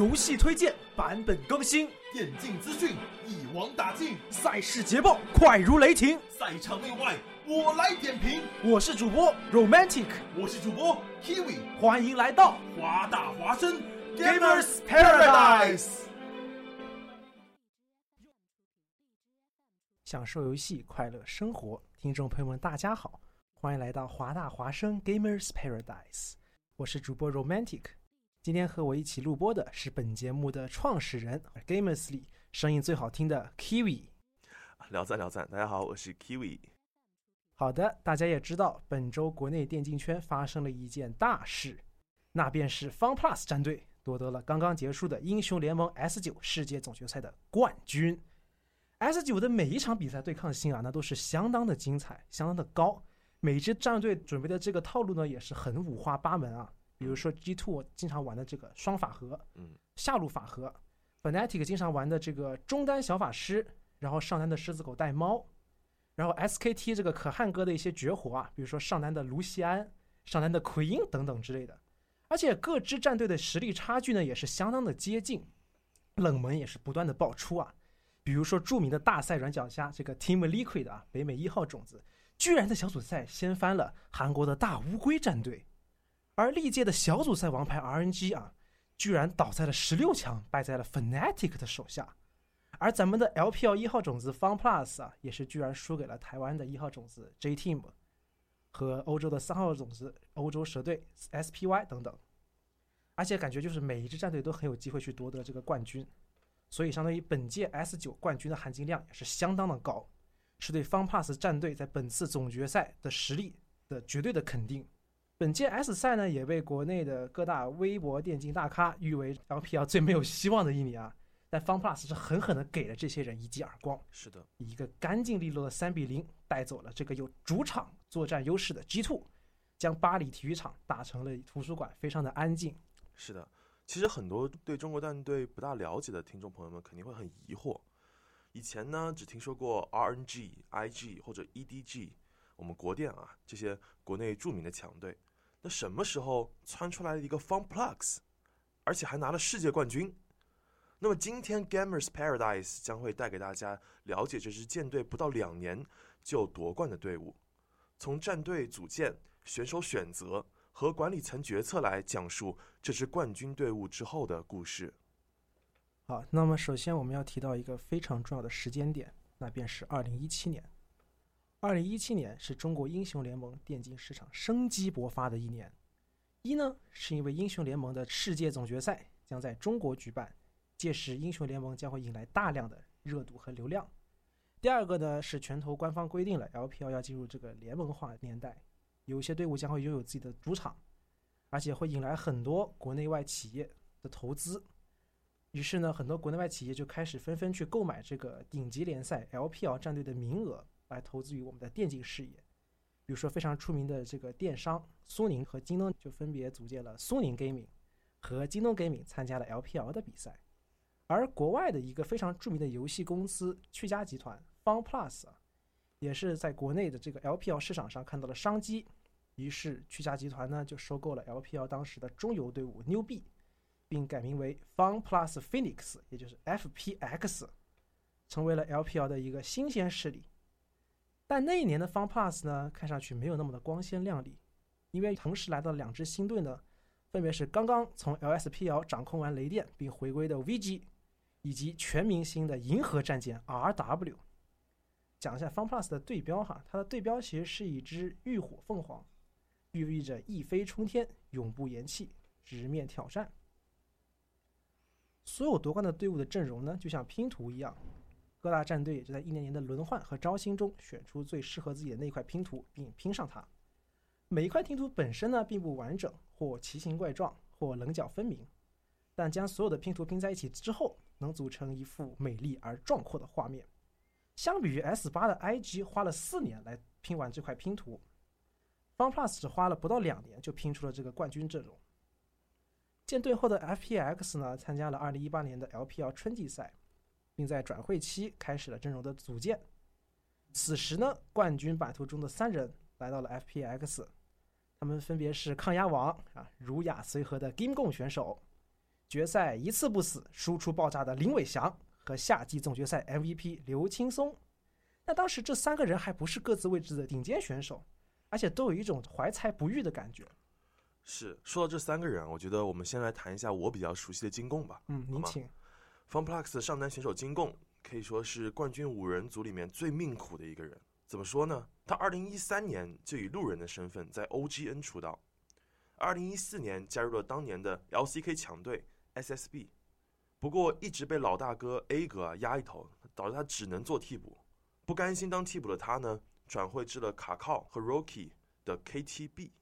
游戏推荐版本更新，电竞资讯一网打尽，赛事捷报快如雷霆，赛场内外我来点评。我是主播 Romantic，我是主播 Kiwi，欢迎来到华大华生 Gamers Paradise。享受游戏，快乐生活，听众朋友们，大家好，欢迎来到华大华生 Gamers Paradise。我是主播 Romantic。今天和我一起录播的是本节目的创始人 Gamers 里声音最好听的 Kiwi。聊赞聊赞，大家好，我是 Kiwi。好的，大家也知道，本周国内电竞圈发生了一件大事，那便是 FunPlus 战队夺得了刚刚结束的英雄联盟 S 九世界总决赛的冠军。S 九的每一场比赛对抗性啊，那都是相当的精彩，相当的高。每支战队准备的这个套路呢，也是很五花八门啊。比如说 G Two 经常玩的这个双法核，嗯，下路法核；Fnatic 经常玩的这个中单小法师，然后上单的狮子狗带猫；然后 SKT 这个可汗哥的一些绝活啊，比如说上单的卢锡安、上单的奎因等等之类的。而且各支战队的实力差距呢，也是相当的接近，冷门也是不断的爆出啊。比如说著名的大赛软脚虾这个 Team Liquid 啊，北美一号种子，居然在小组赛掀翻了韩国的大乌龟战队。而历届的小组赛王牌 RNG 啊，居然倒在了十六强，败在了 Fnatic 的手下。而咱们的 LPL 一号种子 FunPlus 啊，也是居然输给了台湾的一号种子 JTeam 和欧洲的三号种子欧洲蛇队 SPY 等等。而且感觉就是每一支战队都很有机会去夺得这个冠军，所以相当于本届 S 九冠军的含金量也是相当的高，是对 FunPlus 战队在本次总决赛的实力的绝对的肯定。本届 S 赛呢，也被国内的各大微博电竞大咖誉为 LPL 最没有希望的一年啊。但 FunPlus 是狠狠的给了这些人一记耳光，是的，以一个干净利落的三比零带走了这个有主场作战优势的 G Two，将巴黎体育场打成了图书馆，非常的安静。是的，其实很多对中国战队不大了解的听众朋友们肯定会很疑惑，以前呢只听说过 RNG、IG 或者 EDG，我们国电啊这些国内著名的强队。那什么时候窜出来了一个 FunPlugs，而且还拿了世界冠军？那么今天 Gamers Paradise 将会带给大家了解这支舰队不到两年就夺冠的队伍，从战队组建、选手选择和管理层决策来讲述这支冠军队伍之后的故事。好，那么首先我们要提到一个非常重要的时间点，那便是二零一七年。二零一七年是中国英雄联盟电竞市场生机勃发的一年。一呢，是因为英雄联盟的世界总决赛将在中国举办，届时英雄联盟将会引来大量的热度和流量。第二个呢，是拳头官方规定了 LPL 要进入这个联盟化年代，有些队伍将会拥有自己的主场，而且会引来很多国内外企业的投资。于是呢，很多国内外企业就开始纷纷去购买这个顶级联赛 LPL 战队的名额。来投资于我们的电竞事业，比如说非常出名的这个电商苏宁和京东就分别组建了苏宁 Gaming 和京东 Gaming 参加了 LPL 的比赛，而国外的一个非常著名的游戏公司趣家集团 Fun Plus，也是在国内的这个 LPL 市场上看到了商机，于是趣家集团呢就收购了 LPL 当时的中游队伍 New B，并改名为 Fun Plus Phoenix，也就是 FPX，成为了 LPL 的一个新鲜势力。但那一年的 Fun Plus 呢，看上去没有那么的光鲜亮丽，因为同时来到两支新队呢，分别是刚刚从 LSPL 掌控完雷电并回归的 VG，以及全明星的银河战舰 RW。讲一下 Fun Plus 的对标哈，它的对标其实是一只浴火凤凰，寓意着一飞冲天、永不言弃、直面挑战。所有夺冠的队伍的阵容呢，就像拼图一样，各大战队也就在一年年的轮换和招新中选出最适合自己的那一块拼图，并拼上它。每一块拼图本身呢，并不完整，或奇形怪状，或棱角分明，但将所有的拼图拼在一起之后，能组成一幅美丽而壮阔的画面。相比于 S 八的 IG 花了四年来拼完这块拼图，FunPlus 只花了不到两年就拼出了这个冠军阵容。建队后的 FPX 呢，参加了2018年的 LPL 春季赛，并在转会期开始了阵容的组建。此时呢，冠军版图中的三人来到了 FPX，他们分别是抗压王啊，儒雅随和的 Game 共选手，决赛一次不死、输出爆炸的林伟翔。和夏季总决赛 MVP 刘青松，那当时这三个人还不是各自位置的顶尖选手，而且都有一种怀才不遇的感觉。是说到这三个人，我觉得我们先来谈一下我比较熟悉的金贡吧。嗯，您请。FunPlus 上单选手金贡可以说是冠军五人组里面最命苦的一个人。怎么说呢？他2013年就以路人的身份在 OGN 出道，2014年加入了当年的 LCK 强队 SSB。不过一直被老大哥 A 哥啊压一头，导致他只能做替补。不甘心当替补的他呢，转会至了卡靠和 Rocky 的 KTB。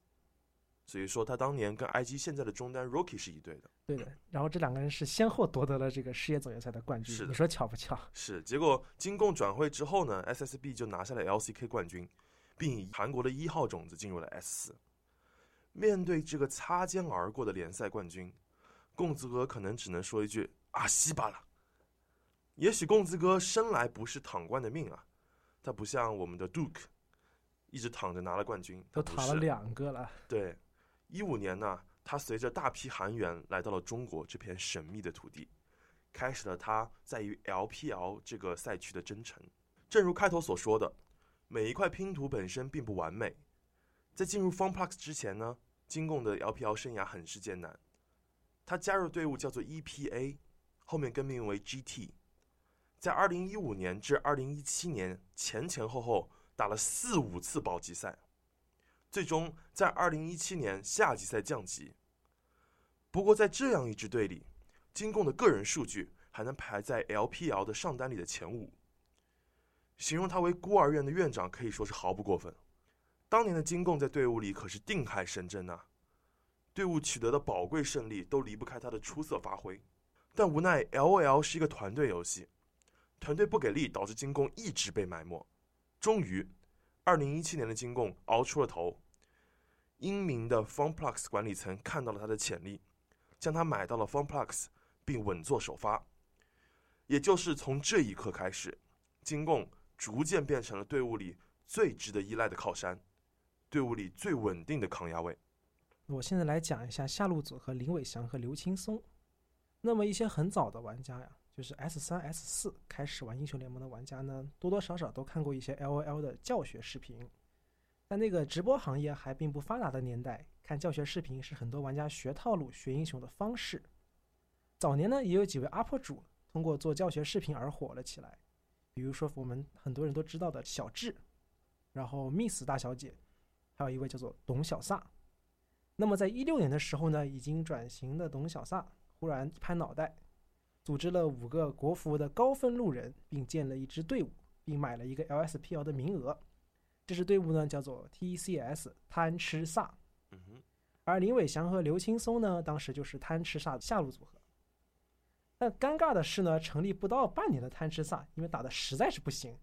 所以说他当年跟 IG 现在的中单 Rocky 是一对的。对的，然后这两个人是先后夺得了这个世界总决赛的冠军。你说巧不巧？是，结果金贡转会之后呢，SSB 就拿下了 LCK 冠军，并以韩国的一号种子进入了 S 四。面对这个擦肩而过的联赛冠军，贡子哥可能只能说一句。啊，西巴了。也许贡子哥生来不是躺冠的命啊，他不像我们的 Duke，一直躺着拿了冠军，都躺了两个了。对，一五年呢，他随着大批韩援来到了中国这片神秘的土地，开始了他在于 LPL 这个赛区的征程。正如开头所说的，每一块拼图本身并不完美。在进入 FunPlus 之前呢，金贡的 LPL 生涯很是艰难。他加入队伍叫做 EPA。后面更名为 GT，在二零一五年至二零一七年前前后后打了四五次保级赛，最终在二零一七年夏季赛降级。不过在这样一支队里，金贡的个人数据还能排在 LPL 的上单里的前五，形容他为孤儿院的院长可以说是毫不过分。当年的金贡在队伍里可是定海神针呐、啊，队伍取得的宝贵胜利都离不开他的出色发挥。但无奈，LOL 是一个团队游戏，团队不给力导致金贡一直被埋没。终于，二零一七年的金贡熬出了头，英明的 FunPlus 管理层看到了他的潜力，将他买到了 FunPlus，并稳坐首发。也就是从这一刻开始，金贡逐渐变成了队伍里最值得依赖的靠山，队伍里最稳定的抗压位。我现在来讲一下下路组合林伟翔和刘青松。那么一些很早的玩家呀，就是 S 三、S 四开始玩英雄联盟的玩家呢，多多少少都看过一些 LOL 的教学视频。在那个直播行业还并不发达的年代，看教学视频是很多玩家学套路、学英雄的方式。早年呢，也有几位 UP 主通过做教学视频而火了起来，比如说我们很多人都知道的小智，然后 Miss 大小姐，还有一位叫做董小撒。那么在一六年的时候呢，已经转型的董小撒。忽然一拍脑袋，组织了五个国服的高分路人，并建了一支队伍，并买了一个 LSPL 的名额。这支队伍呢叫做 TCS 贪吃萨。嗯哼。而林伟翔和刘青松呢，当时就是贪吃萨的下路组合。但尴尬的是呢，成立不到半年的贪吃萨，因为打的实在是不行，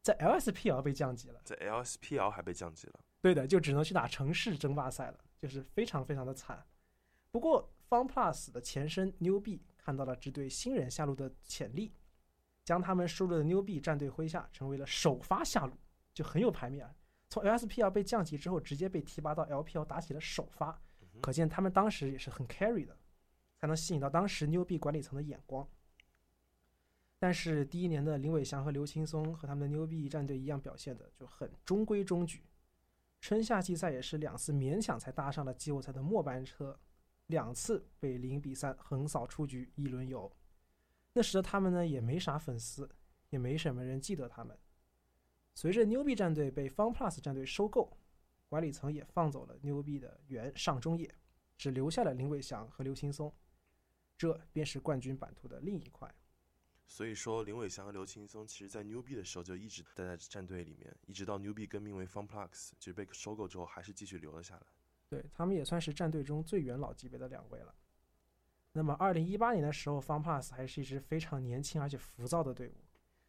在 LSPL 被降级了。在 LSPL 还被降级了。对的，就只能去打城市争霸赛了，就是非常非常的惨。不过，FunPlus 的前身 New B 看到了这对新人下路的潜力，将他们收入的 New B 战队麾下，成为了首发下路，就很有排面啊。从 LSPL 被降级之后，直接被提拔到 LPL 打起了首发，可见他们当时也是很 carry 的，才能吸引到当时 New B 管理层的眼光。但是第一年的林伟翔和刘青松和他们的 New B 战队一样表现的就很中规中矩，春夏季赛也是两次勉强才搭上了季后赛的末班车。两次被零比三横扫出局，一轮游。那时的他们呢，也没啥粉丝，也没什么人记得他们。随着牛逼战队被 FunPlus 战队收购，管理层也放走了牛逼的原上中野，只留下了林伟翔和刘青松。这便是冠军版图的另一块。所以说，林伟翔和刘青松其实在 New B 的时候就一直待在战队里面，一直到 New B 更名为 FunPlus，就是被收购之后还是继续留了下来。对他们也算是战队中最元老级别的两位了。那么，二零一八年的时候，FunPlus 还是一支非常年轻而且浮躁的队伍。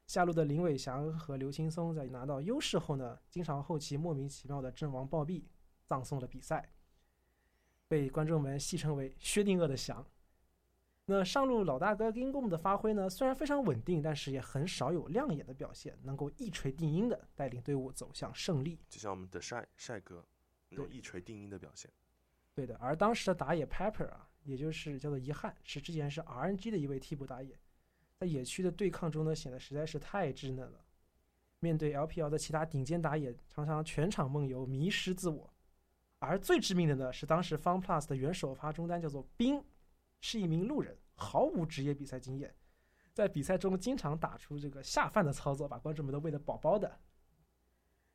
下路的林伟翔和刘青松在拿到优势后呢，经常后期莫名其妙的阵亡暴毙，葬送了比赛，被观众们戏称为“薛定谔的翔”。那上路老大哥 Gingom 的发挥呢，虽然非常稳定，但是也很少有亮眼的表现，能够一锤定音的带领队伍走向胜利。就像我们的帅帅哥。那种一锤定音的表现，对的。而当时的打野 Pepper 啊，也就是叫做遗憾，是之前是 RNG 的一位替补打野，在野区的对抗中呢，显得实在是太稚嫩了。面对 LPL 的其他顶尖打野，常常全场梦游，迷失自我。而最致命的呢，是当时 FunPlus 的原首发中单叫做冰，是一名路人，毫无职业比赛经验，在比赛中经常打出这个下饭的操作，把观众们都喂得饱饱的。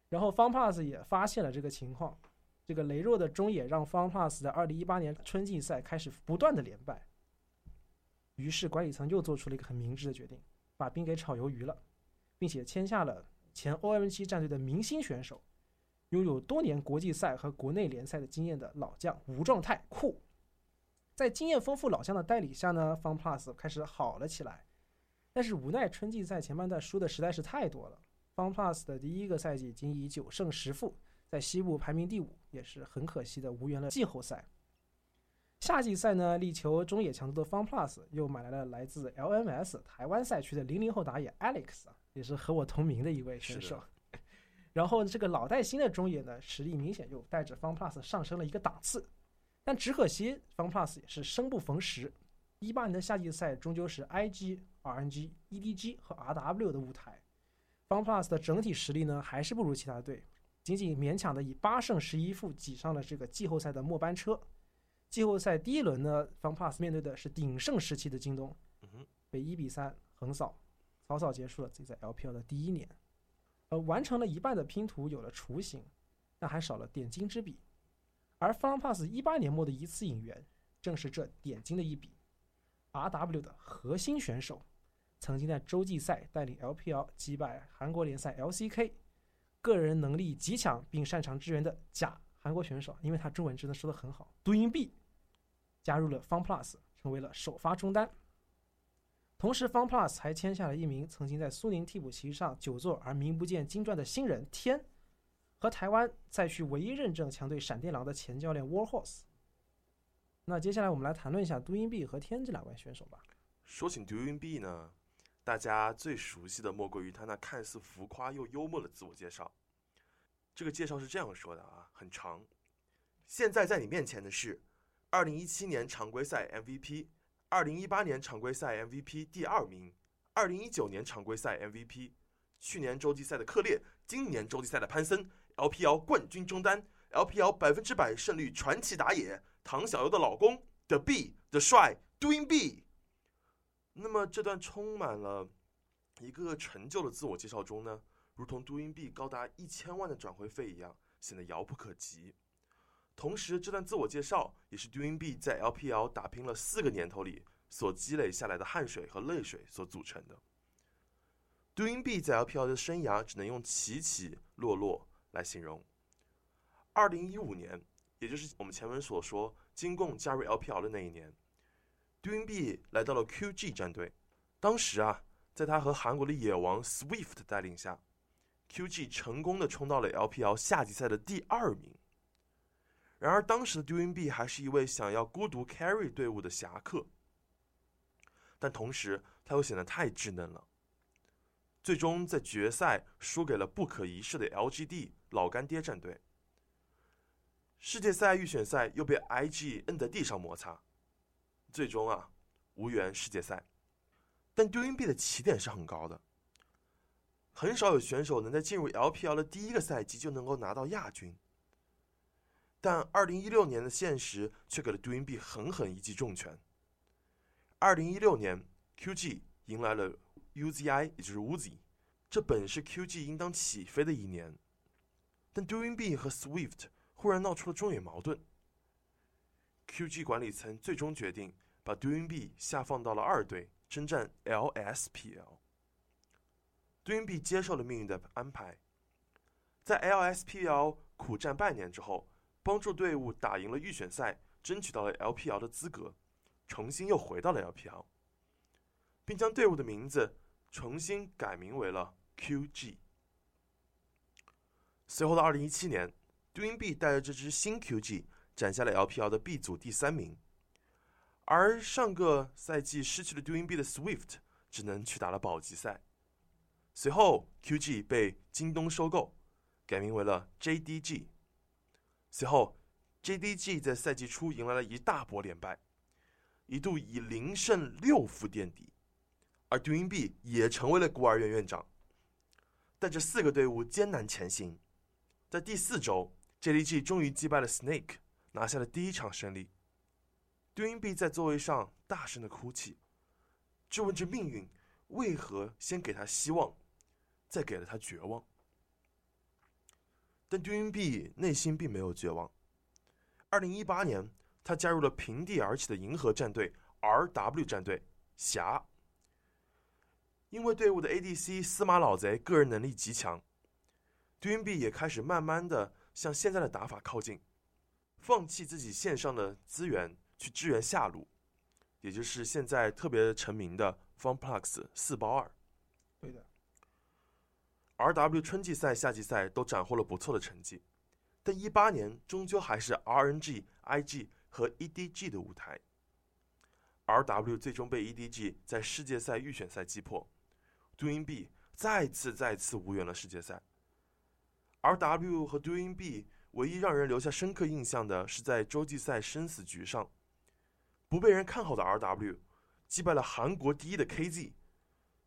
然后 FunPlus 也发现了这个情况。这个羸弱的中野让 FunPlus 在2018年春季赛开始不断的连败，于是管理层又做出了一个很明智的决定，把兵给炒鱿鱼了，并且签下了前 OMG 战队的明星选手，拥有多年国际赛和国内联赛的经验的老将无状态酷。在经验丰富老将的带领下呢，FunPlus 开始好了起来，但是无奈春季赛前半段输的实在是太多了，FunPlus 的第一个赛季仅以九胜十负。在西部排名第五，也是很可惜的无缘了季后赛。夏季赛呢，力求中野强度的 FunPlus 又买来了来自 LMS 台湾赛区的零零后打野 Alex 啊，也是和我同名的一位选手。然后这个老带新的中野呢，实力明显又带着 FunPlus 上升了一个档次。但只可惜 FunPlus 也是生不逢时，一八年的夏季赛终究是 IG、RNG、EDG 和 RW 的舞台，FunPlus 的整体实力呢，还是不如其他队。仅仅勉强的以八胜十一负挤上了这个季后赛的末班车。季后赛第一轮呢，FunPlus 面对的是鼎盛时期的京东，被一比三横扫，草草结束了自己在 LPL 的第一年。呃，完成了一半的拼图，有了雏形，但还少了点睛之笔。而 FunPlus 一八年末的一次引援，正是这点睛的一笔。RW 的核心选手，曾经在洲际赛带领 LPL 击败韩国联赛 LCK。个人能力极强并擅长支援的假韩国选手，因为他中文真的说的很好。杜英碧加入了 FunPlus，成为了首发中单。同时，FunPlus 还签下了一名曾经在苏宁替补席上久坐而名不见经传的新人天，和台湾赛区唯一认证强队闪电狼的前教练 Warhorse。那接下来我们来谈论一下杜英碧和天这两位选手吧。说起杜英碧呢？大家最熟悉的莫过于他那看似浮夸又幽默的自我介绍。这个介绍是这样说的啊，很长。现在在你面前的是2017年常规赛 MVP，2018 年常规赛 MVP 第二名，2019年常规赛 MVP，去年洲际赛的克烈，今年洲际赛的潘森，LPL 冠军中单，LPL 百分之百胜率传奇打野，唐小优的老公，The B，The 帅，Doing B。那么这段充满了一个个成就的自我介绍中呢，如同杜英币高达一千万的转会费一样，显得遥不可及。同时，这段自我介绍也是杜英币在 LPL 打拼了四个年头里所积累下来的汗水和泪水所组成的。杜英币在 LPL 的生涯只能用起起落落来形容。二零一五年，也就是我们前文所说金贡加入 LPL 的那一年。杜云碧来到了 QG 战队，当时啊，在他和韩国的野王 Swift 带领下，QG 成功的冲到了 LPL 夏季赛的第二名。然而，当时的杜云碧还是一位想要孤独 carry 队伍的侠客。但同时他又显得太稚嫩了。最终在决赛输给了不可一世的 LGD 老干爹战队。世界赛预选赛又被 IG 摁在地上摩擦，最终啊无缘世界赛。但 doinb 的起点是很高的，很少有选手能在进入 LPL 的第一个赛季就能够拿到亚军。但2016年的现实却给了 doinb 狠狠一记重拳。2016年，QG 迎来了 UZI，也就是 Uzi，这本是 QG 应当起飞的一年，但 doinb 和 Swift 忽然闹出了中野矛盾。QG 管理层最终决定把 Doinb 下放到了二队，征战 LSPL。Doinb 接受了命运的安排，在 LSPL 苦战半年之后。帮助队伍打赢了预选赛，争取到了 LPL 的资格，重新又回到了 LPL，并将队伍的名字重新改名为了 QG。随后的2017年，Doinb 带着这支新 QG 斩下了 LPL 的 B 组第三名，而上个赛季失去了 Doinb 的 Swift 只能去打了保级赛。随后，QG 被京东收购，改名为了 JDG。随后，JDG 在赛季初迎来了一大波连败，一度以零胜六负垫底，而 Doinb 也成为了孤儿院院长。带着四个队伍艰难前行，在第四周，JDG 终于击败了 Snake，拿下了第一场胜利。，Doinb 在座位上大声的哭泣，质问着命运为何先给他希望，再给了他绝望。但 Doinb 内心并没有绝望。二零一八年，他加入了平地而起的银河战队 （RW 战队）侠。因为队伍的 ADC 司马老贼个人能力极强，Doinb 也开始慢慢的向现在的打法靠近，放弃自己线上的资源去支援下路，也就是现在特别成名的 FunPlus 四包二。对的。R.W 春季赛、夏季赛都斩获了不错的成绩，但一八年终究还是 R.N.G、I.G 和 E.D.G 的舞台。R.W 最终被 E.D.G 在世界赛预选赛击破，DoingB 再次再次无缘了世界赛。R.W 和 DoingB 唯一让人留下深刻印象的是在洲际赛生死局上，不被人看好的 R.W 击败了韩国第一的 K.Z。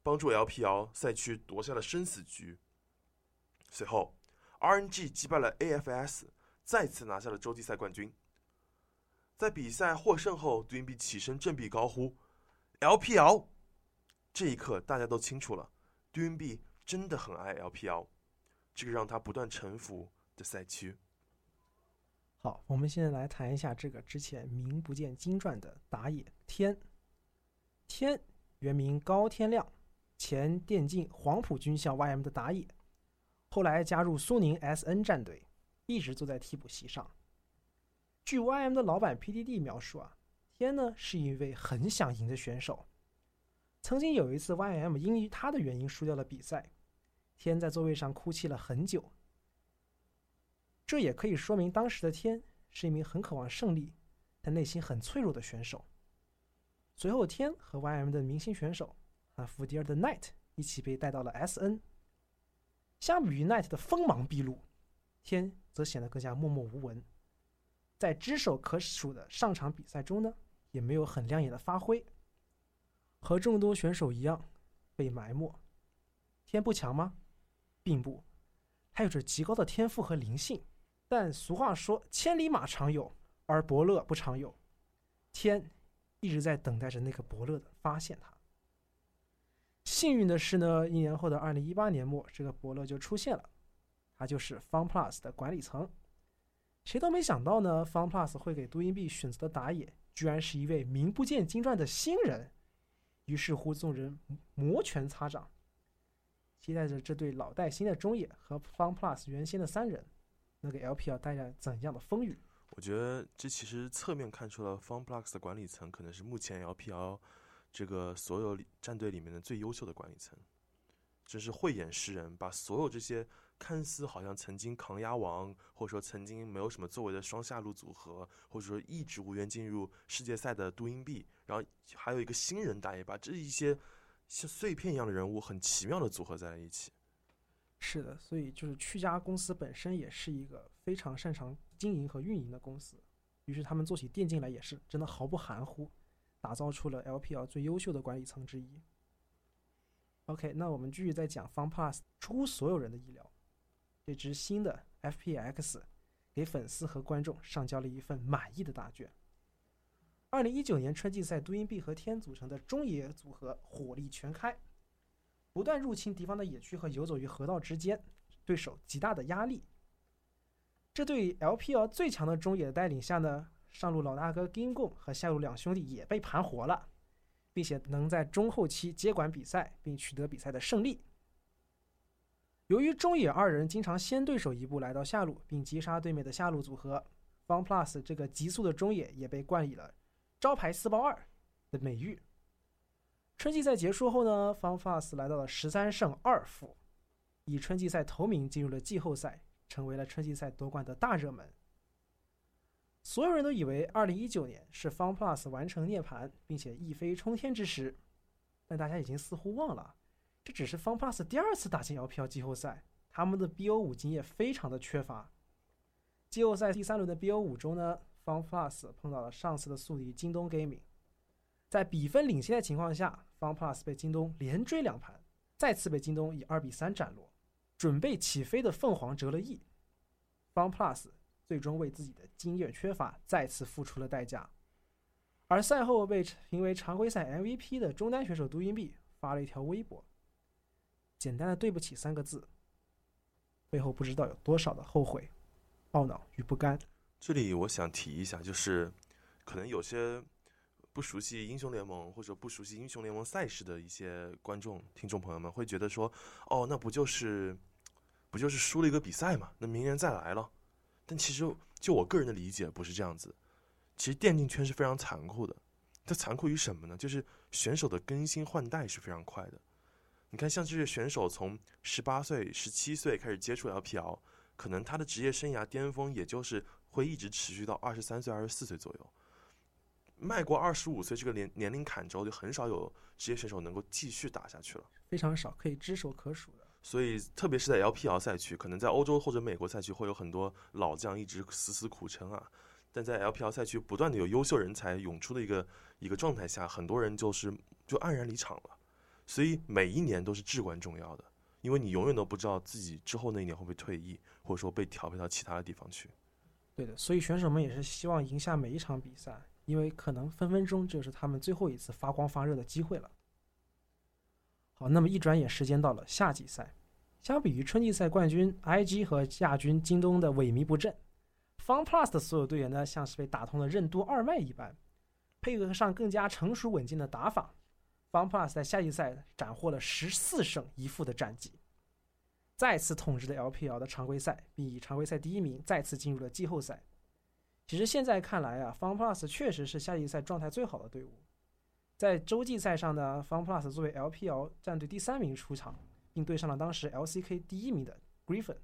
帮助 LPL 赛区夺下了生死局。随后，RNG 击败了 AFS，再次拿下了洲际赛冠军。在比赛获胜后，Doinb 起身振臂高呼：“LPL！” 这一刻，大家都清楚了，Doinb 真的很爱 LPL，这个让他不断臣服的赛区。好，我们现在来谈一下这个之前名不见经传的打野天。天原名高天亮。前电竞黄埔军校 YM 的打野，后来加入苏宁 SN 战队，一直坐在替补席上。据 YM 的老板 PDD 描述啊，天呢是一位很想赢的选手。曾经有一次 YM 因他的原因输掉了比赛，天在座位上哭泣了很久。这也可以说明当时的天是一名很渴望胜利，但内心很脆弱的选手。随后，天和 YM 的明星选手。啊福迪尔的 Night 一起被带到了 SN。相比于 Night 的锋芒毕露，天则显得更加默默无闻。在只手可数的上场比赛中呢，也没有很亮眼的发挥。和众多选手一样，被埋没。天不强吗？并不，他有着极高的天赋和灵性。但俗话说，千里马常有，而伯乐不常有。天一直在等待着那个伯乐的发现他。幸运的是呢，一年后的二零一八年末，这个伯乐就出现了，他就是 FunPlus 的管理层。谁都没想到呢，FunPlus 会给 DoingB 选择的打野，居然是一位名不见经传的新人。于是乎，众人摩拳擦掌，期待着这对老带新的中野和 FunPlus 原先的三人，那给 LPL 带来怎样的风雨？我觉得这其实侧面看出了 FunPlus 的管理层可能是目前 LPL。这个所有战队里面的最优秀的管理层，真是慧眼识人，把所有这些看似好像曾经抗压王，或者说曾经没有什么作为的双下路组合，或者说一直无缘进入世界赛的杜英币，然后还有一个新人打野，把这一些像碎片一样的人物很奇妙的组合在了一起。是的，所以就是趣家公司本身也是一个非常擅长经营和运营的公司，于是他们做起电竞来也是真的毫不含糊，打造出了 LPL 最优秀的管理层之一。OK，那我们继续再讲 FunPlus 出乎所有人的意料，这支新的 FPX 给粉丝和观众上交了一份满意的答卷。二零一九年春季赛，杜英碧和天组成的中野组合火力全开。不断入侵敌方的野区和游走于河道之间，对手极大的压力。这对 LPL 最强的中野的带领下呢，上路老大哥金贡和下路两兄弟也被盘活了，并且能在中后期接管比赛并取得比赛的胜利。由于中野二人经常先对手一步来到下路并击杀对面的下路组合，FunPlus 这个急速的中野也被冠以了“招牌四包二”的美誉。春季赛结束后呢，FunPlus 来到了十三胜二负，以春季赛头名进入了季后赛，成为了春季赛夺冠的大热门。所有人都以为2019年是 FunPlus 完成涅槃并且一飞冲天之时，但大家已经似乎忘了，这只是 FunPlus 第二次打进 LPL 季后赛，他们的 BO5 经验非常的缺乏。季后赛第三轮的 BO5 中呢，FunPlus 碰到了上次的宿敌京东 Gaming。在比分领先的情况下，FunPlus 被京东连追两盘，再次被京东以二比三斩落。准备起飞的凤凰折了翼，FunPlus 最终为自己的经验缺乏再次付出了代价。而赛后被评为常规赛 MVP 的中单选手杜英碧发了一条微博，简单的对不起三个字，背后不知道有多少的后悔、懊恼与不甘。这里我想提一下，就是可能有些。不熟悉英雄联盟或者不熟悉英雄联盟赛事的一些观众、听众朋友们会觉得说：“哦，那不就是，不就是输了一个比赛嘛？那明年再来了。”但其实就我个人的理解不是这样子。其实电竞圈是非常残酷的，它残酷于什么呢？就是选手的更新换代是非常快的。你看，像这些选手从十八岁、十七岁开始接触 LPL，可能他的职业生涯巅峰也就是会一直持续到二十三岁、二十四岁左右。迈过二十五岁这个年年龄坎之后，就很少有职业选手能够继续打下去了，非常少，可以只手可数的。所以，特别是在 LPL 赛区，可能在欧洲或者美国赛区会有很多老将一直死死苦撑啊。但在 LPL 赛区不断的有优秀人才涌出的一个一个状态下，很多人就是就黯然离场了。所以每一年都是至关重要的，因为你永远都不知道自己之后那一年会不会退役，或者说被调配到其他的地方去。对的，所以选手们也是希望赢下每一场比赛。因为可能分分钟就是他们最后一次发光发热的机会了。好，那么一转眼时间到了夏季赛，相比于春季赛冠军 IG 和亚军京东的萎靡不振，FunPlus 的所有队员呢像是被打通了任督二脉一般，配合上更加成熟稳健的打法，FunPlus 在夏季赛斩获了十四胜一负的战绩，再次统治了 LPL 的常规赛，并以常规赛第一名再次进入了季后赛。其实现在看来啊，FunPlus 确实是夏季赛状态最好的队伍。在洲际赛上呢，FunPlus 作为 LPL 战队第三名出场，并对上了当时 LCK 第一名的 Griffin。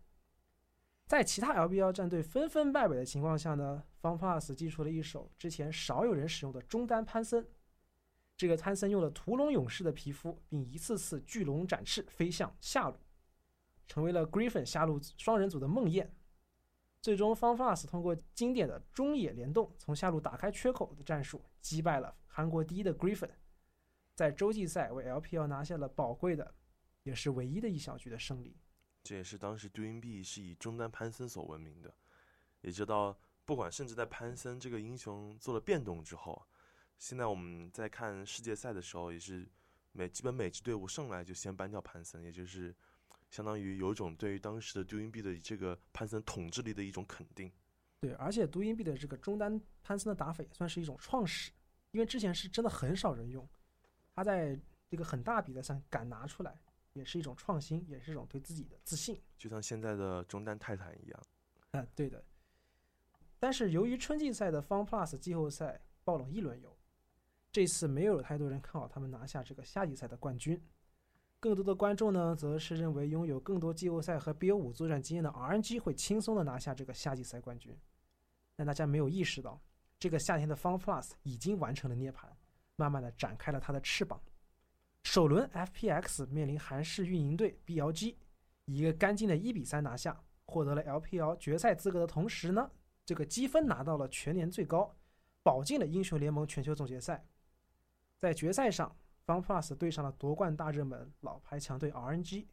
在其他 LPL 战队纷纷败北的情况下呢，FunPlus 祭出了一手之前少有人使用的中单潘森。这个潘森用了屠龙勇士的皮肤，并一次次巨龙展翅飞向下路，成为了 Griffin 下路双人组的梦魇。最终，FunPlus 通过经典的中野联动，从下路打开缺口的战术，击败了韩国第一的 Griffin，在洲际赛为 LPL 拿下了宝贵的，也是唯一的一小局的胜利。这也是当时 DreamB 是以中单潘森所闻名的。也知道，不管甚至在潘森这个英雄做了变动之后，现在我们在看世界赛的时候，也是每基本每支队伍上来就先搬掉潘森，也就是。相当于有一种对于当时的 Dooin 币的这个潘森统治力的一种肯定。对，而且 Dooin 币的这个中单潘森的打法也算是一种创始，因为之前是真的很少人用，他在这个很大比赛上敢拿出来，也是一种创新，也是一种对自己的自信。就像现在的中单泰坦一样。嗯，对的。但是由于春季赛的 FunPlus 季后赛爆冷一轮游，这次没有太多人看好他们拿下这个夏季赛的冠军。更多的观众呢，则是认为拥有更多季后赛和 BO5 作战经验的 RNG 会轻松的拿下这个夏季赛冠军。但大家没有意识到，这个夏天的 FunPlus 已经完成了涅槃，慢慢的展开了它的翅膀。首轮 FPX 面临韩式运营队 BLG，以一个干净的一比三拿下，获得了 LPL 决赛资格的同时呢，这个积分拿到了全年最高，保进了英雄联盟全球总决赛。在决赛上，FunPlus 对上了夺冠大热门老牌强队 RNG。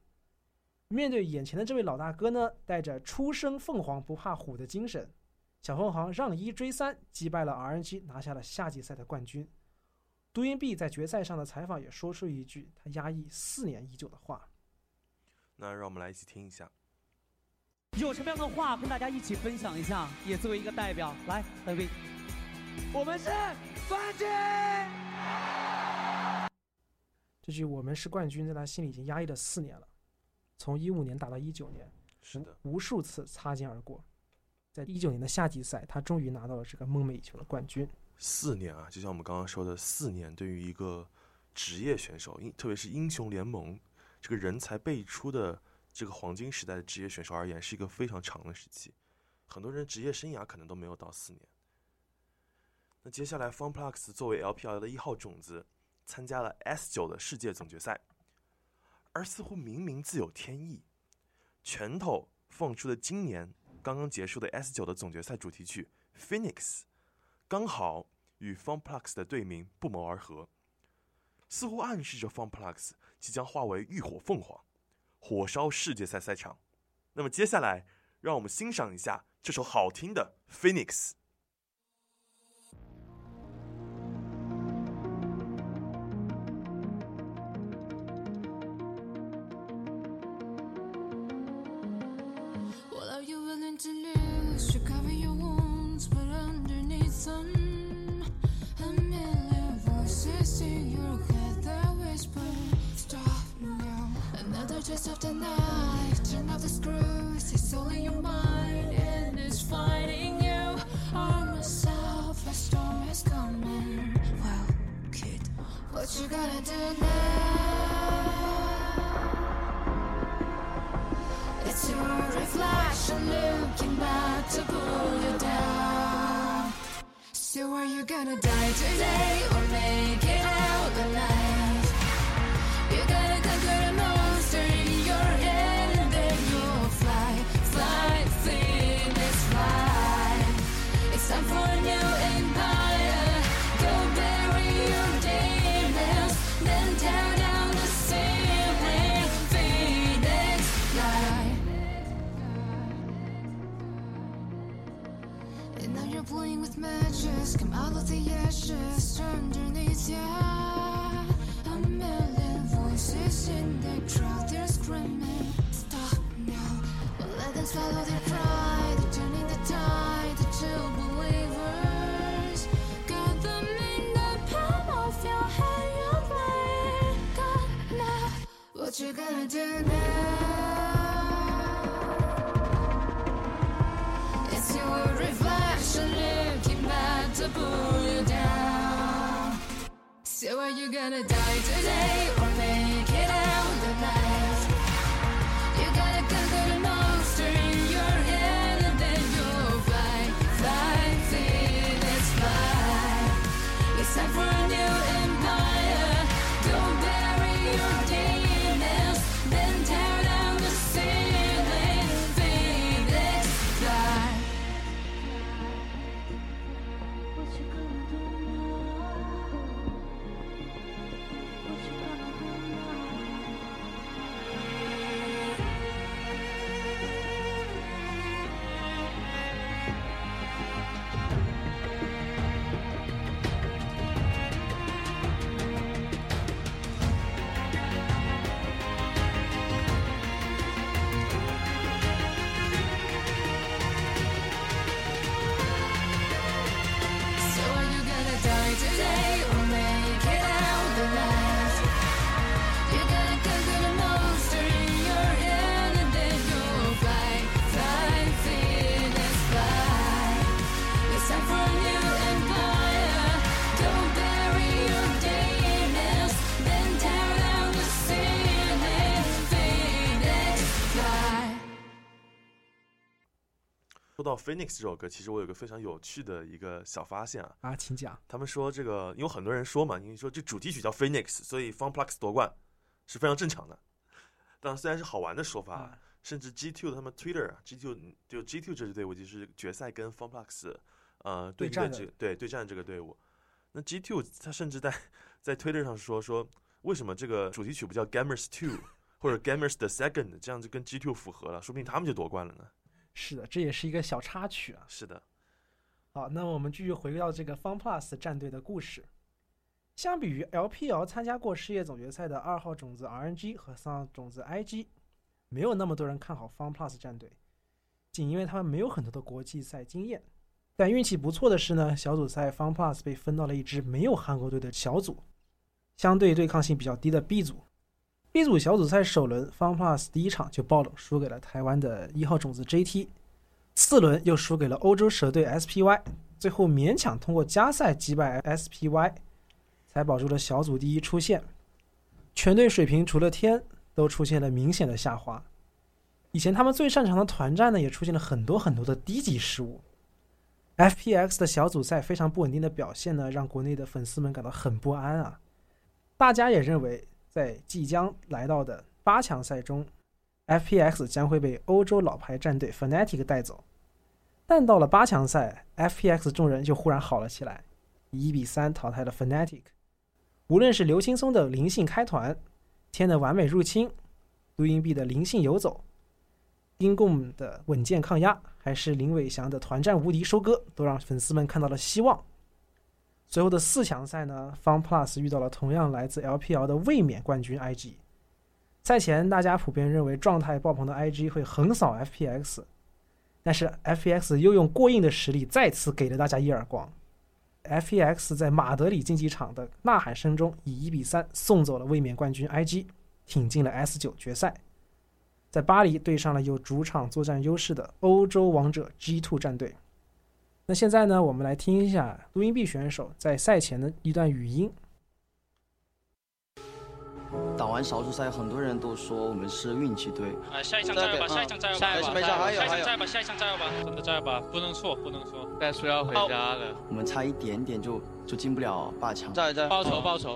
面对眼前的这位老大哥呢，带着初生凤凰不怕虎的精神，小凤凰让一追三，击败了 RNG，拿下了夏季赛的冠军。杜云碧在决赛上的采访也说出一句他压抑四年已久的话。那让我们来一起听一下。有什么样的话跟大家一起分享一下？也作为一个代表，来，大卫，我们是冠军。这句“我们是冠军”在他心里已经压抑了四年了，从一五年打到一九年，是的，无数次擦肩而过。在一九年的夏季赛，他终于拿到了这个梦寐以求的冠军。四年啊，就像我们刚刚说的，四年对于一个职业选手，英特别是英雄联盟这个人才辈出的这个黄金时代的职业选手而言，是一个非常长的时期。很多人职业生涯可能都没有到四年。那接下来，FunPlus 作为 LPL 的一号种子，参加了 S 九的世界总决赛，而似乎明明自有天意，拳头放出了今年刚刚结束的 S 九的总决赛主题曲《Phoenix》。刚好与 FunPlus 的队名不谋而合，似乎暗示着 FunPlus 即将化为浴火凤凰，火烧世界赛赛场。那么接下来，让我们欣赏一下这首好听的《Phoenix》。Taste of the night. Turn off the screws. It's all in your mind, and it's fighting you. Arm yourself, a storm is coming. Well, kid, what you gonna do now? Gonna die today or make it out alive? What you gonna do now? Gonna die today 说到 Phoenix 这首歌，其实我有个非常有趣的一个小发现啊，啊，请讲。他们说这个，因为很多人说嘛，因为说这主题曲叫 Phoenix，所以 Funplex 夺冠是非常正常的。但虽然是好玩的说法，啊甚至 G Two 他们 Twitter 啊，G Two 就 G Two 这支队伍就是决赛跟 Funplex 呃对对战这对对战这个队伍。那 G Two 他甚至在在 Twitter 上说说，为什么这个主题曲不叫 Gamers Two 或者 Gamers the Second，这样就跟 G Two 符合了，说不定他们就夺冠了呢。是的，这也是一个小插曲啊。是的，好，那我们继续回到这个 FunPlus 战队的故事。相比于 LPL 参加过世界总决赛的二号种子 RNG 和三号种子 IG，没有那么多人看好 FunPlus 战队，仅因为他们没有很多的国际赛经验。但运气不错的是呢，小组赛 FunPlus 被分到了一支没有韩国队的小组，相对对抗性比较低的 B 组。B 组小组赛首轮，FunPlus 第一场就爆冷，输给了台湾的一号种子 JT，次轮又输给了欧洲蛇队 SPY，最后勉强通过加赛击败 SPY，才保住了小组第一出线。全队水平除了天都出现了明显的下滑。以前他们最擅长的团战呢，也出现了很多很多的低级失误。FPX 的小组赛非常不稳定的表现呢，让国内的粉丝们感到很不安啊。大家也认为，在即将来到的八强赛中，FPX 将会被欧洲老牌战队 Fnatic 带走。但到了八强赛，FPX 众人就忽然好了起来，以一比三淘汰了 Fnatic。无论是刘青松的灵性开团，天的完美入侵，杜英碧的灵性游走，丁贡的稳健抗压，还是林伟翔的团战无敌收割，都让粉丝们看到了希望。最后的四强赛呢，FunPlus 遇到了同样来自 LPL 的卫冕冠军 IG。赛前大家普遍认为状态爆棚的 IG 会横扫 FPX，但是 FPX 又用过硬的实力再次给了大家一耳光。FPX 在马德里竞技场的呐喊声中，以一比三送走了卫冕冠军 IG，挺进了 S 九决赛。在巴黎对上了有主场作战优势的欧洲王者 G2 战队。那现在呢，我们来听一下录音 B 选手在赛前的一段语音。打完小组赛，很多人都说我们是运气队。啊，下一场加油吧！下一场加油吧！下一场没事还有还有下一场加油吧！下一场加油吧！真的加油吧！不能错，不能错。再说要回家了。我们差一点点就就进不了八强。在在报仇报仇！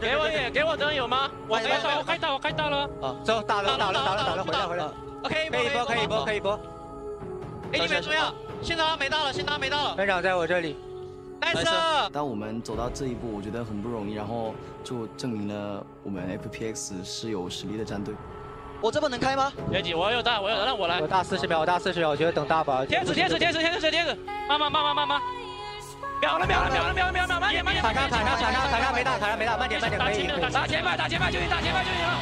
给我也给我灯有吗？我开到我开到我开到了。啊，走打了打了打了打了，回来回来。OK，可以播可以播可以播。哎，你们怎么样？现场没到了，现场没到了。班长在我这里。nice。当我们走到这一步，我觉得很不容易，然后就证明了我们 FPX 是有实力的战队。我这波能开吗？别急，我有大，我有大，让我来。我大四十秒，我大四十秒，我觉得等大吧。天使天使天使天使天使，慢慢慢慢慢慢。秒了秒了秒了秒了秒了，慢点慢点。塔上塔上塔上塔上没大塔上没大，慢点慢点可以。打前排打前排就赢打前排就赢了。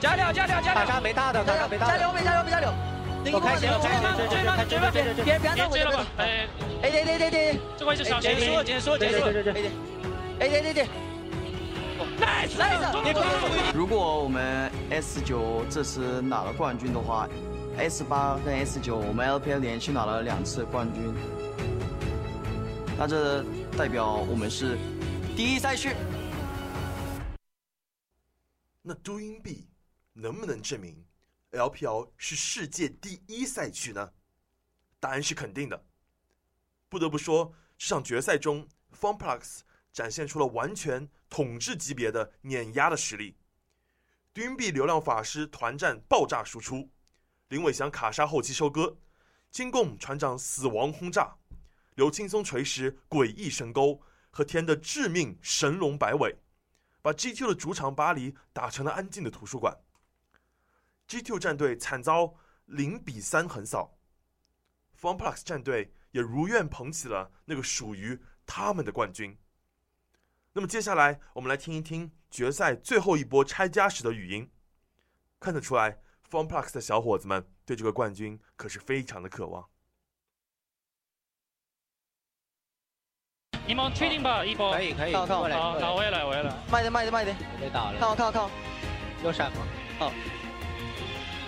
加料加料加料！塔上没大的，塔上没大的。加油没加油没加油！我开始我开始追吧追吧追吧！别别别追了吧！哎哎对对对对，这回是小结束结束结束。哎对对对。nice nice！如果我们 S 九这次拿了冠军的话，S 八跟 S 九我们 LPL 连续拿了两次冠军，那这代表我们是第一赛区。那朱英碧能不能证明 LPL 是世界第一赛区呢？答案是肯定的。不得不说，这场决赛中 FunPlus 展现出了完全统治级别的碾压的实力。杜英碧流量法师团战爆炸输出，林伟翔卡莎后期收割，金贡船长死亡轰炸，刘青松锤石诡异神钩和天的致命神龙摆尾。把 GQ 的主场巴黎打成了安静的图书馆。GQ 战队惨遭零比三横扫，FunPlus 战队也如愿捧起了那个属于他们的冠军。那么接下来我们来听一听决赛最后一波拆家时的语音，看得出来 FunPlus 的小伙子们对这个冠军可是非常的渴望。你们确定吧？一波可以可以，看我看我好，我也来我也来。慢点慢点慢点，被打了。看我看我看我，有闪吗？好。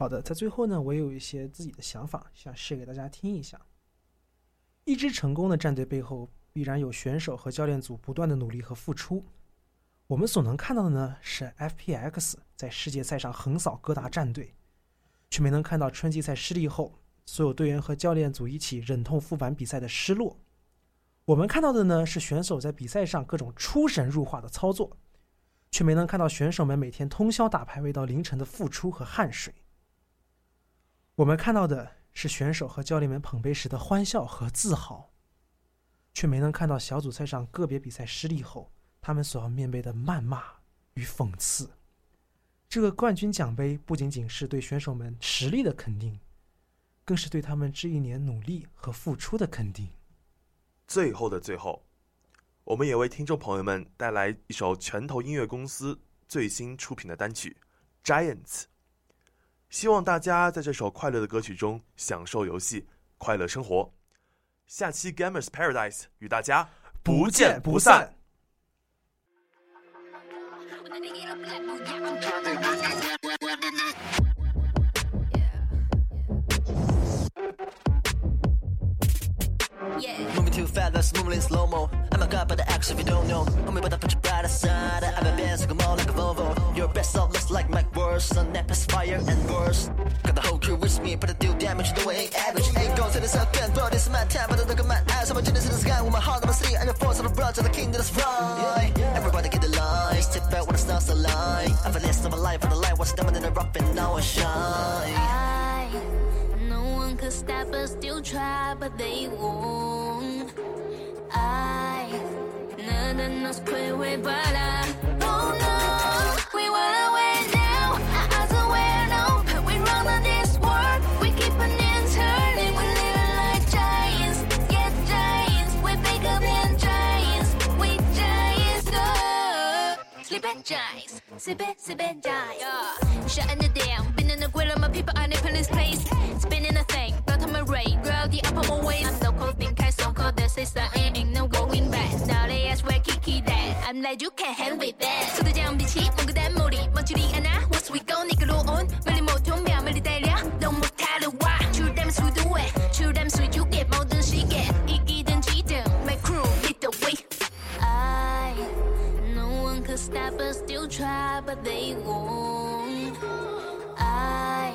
好的，在最后呢，我也有一些自己的想法，想试给大家听一下。一支成功的战队背后，必然有选手和教练组不断的努力和付出。我们所能看到的呢，是 FPX 在世界赛上横扫各大战队，却没能看到春季赛失利后，所有队员和教练组一起忍痛复盘比赛的失落。我们看到的呢，是选手在比赛上各种出神入化的操作，却没能看到选手们每天通宵打排位到凌晨的付出和汗水。我们看到的是选手和教练们捧杯时的欢笑和自豪，却没能看到小组赛上个别比赛失利后，他们所要面对的谩骂与讽刺。这个冠军奖杯不仅仅是对选手们实力的肯定，更是对他们这一年努力和付出的肯定。最后的最后，我们也为听众朋友们带来一首拳头音乐公司最新出品的单曲《Giants》。希望大家在这首快乐的歌曲中享受游戏，快乐生活。下期 Gamers Paradise 与大家不见不散。Moving too fast, that's moving in slow mo. I'm a god, but the action if you don't know. Homie, but I put your brighter side. I've a been so come on like a Volvo. Your best self looks like my worst. On that past fire and worse. Got the whole crew with me, but I do damage. No, it ain't average. Ain't going to the second, bro. This is my time, but I look at my eyes. I'm a genius in the sky with my heart on my sleeve. And your force of the broad to the king that's right. Everybody get the line. Step back when the stars align. I've a list of my life, and the light was diamond in the rough, and now I shine. I, could stop us, still try, but they won't. I, nothing else quit with, but I, oh no, we win now. Our eyes are we this world, we keep on in turning, we living like giants, yeah giants, we big up and giants, we giants, go. Giants, giants. Shutting it down, been in the grill of my people on the police place. Spinning girl, the upper my waist. I'm so cold, think I so cold, this is the ain't, ain't no going back. Now they ask where Kiki that. I'm like, you can't handle it that. So the jam be cheap, 뭔가 단 머리, 멋지리 않아. What's we go, 니가로 on. 멀리 못 오면 멀리 달려. 너무 못하러 와. 출담 수도해, 출담 수유해, 모든 시계. 이기든 지든, my crew, lead the way. I, no one could stop us, still try, but they won't. I,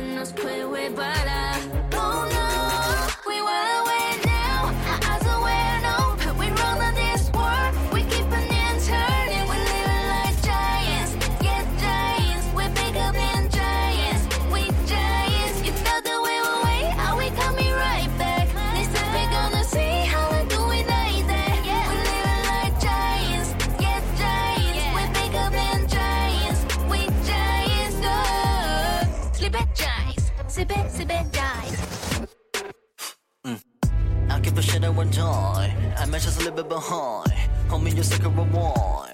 nada nos puede parar. on time. I mean, just a little bit behind. Homie, you're sick of a wine.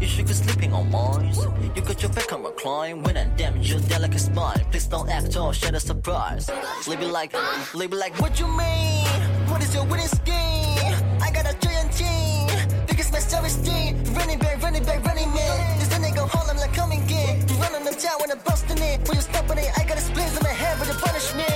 You should be sleeping on mine. You got your back on my climb. When I damn your delicate spine. Please don't act or share the surprise. Leave it like, leave it like, what you mean? What is your winning scheme? I got a giant team. Biggest my self esteem. Running back, running back, running man. This nigga Harlem like coming in. You running the down when I'm busting it. When you stopping it, I got a split in my head with a punishment.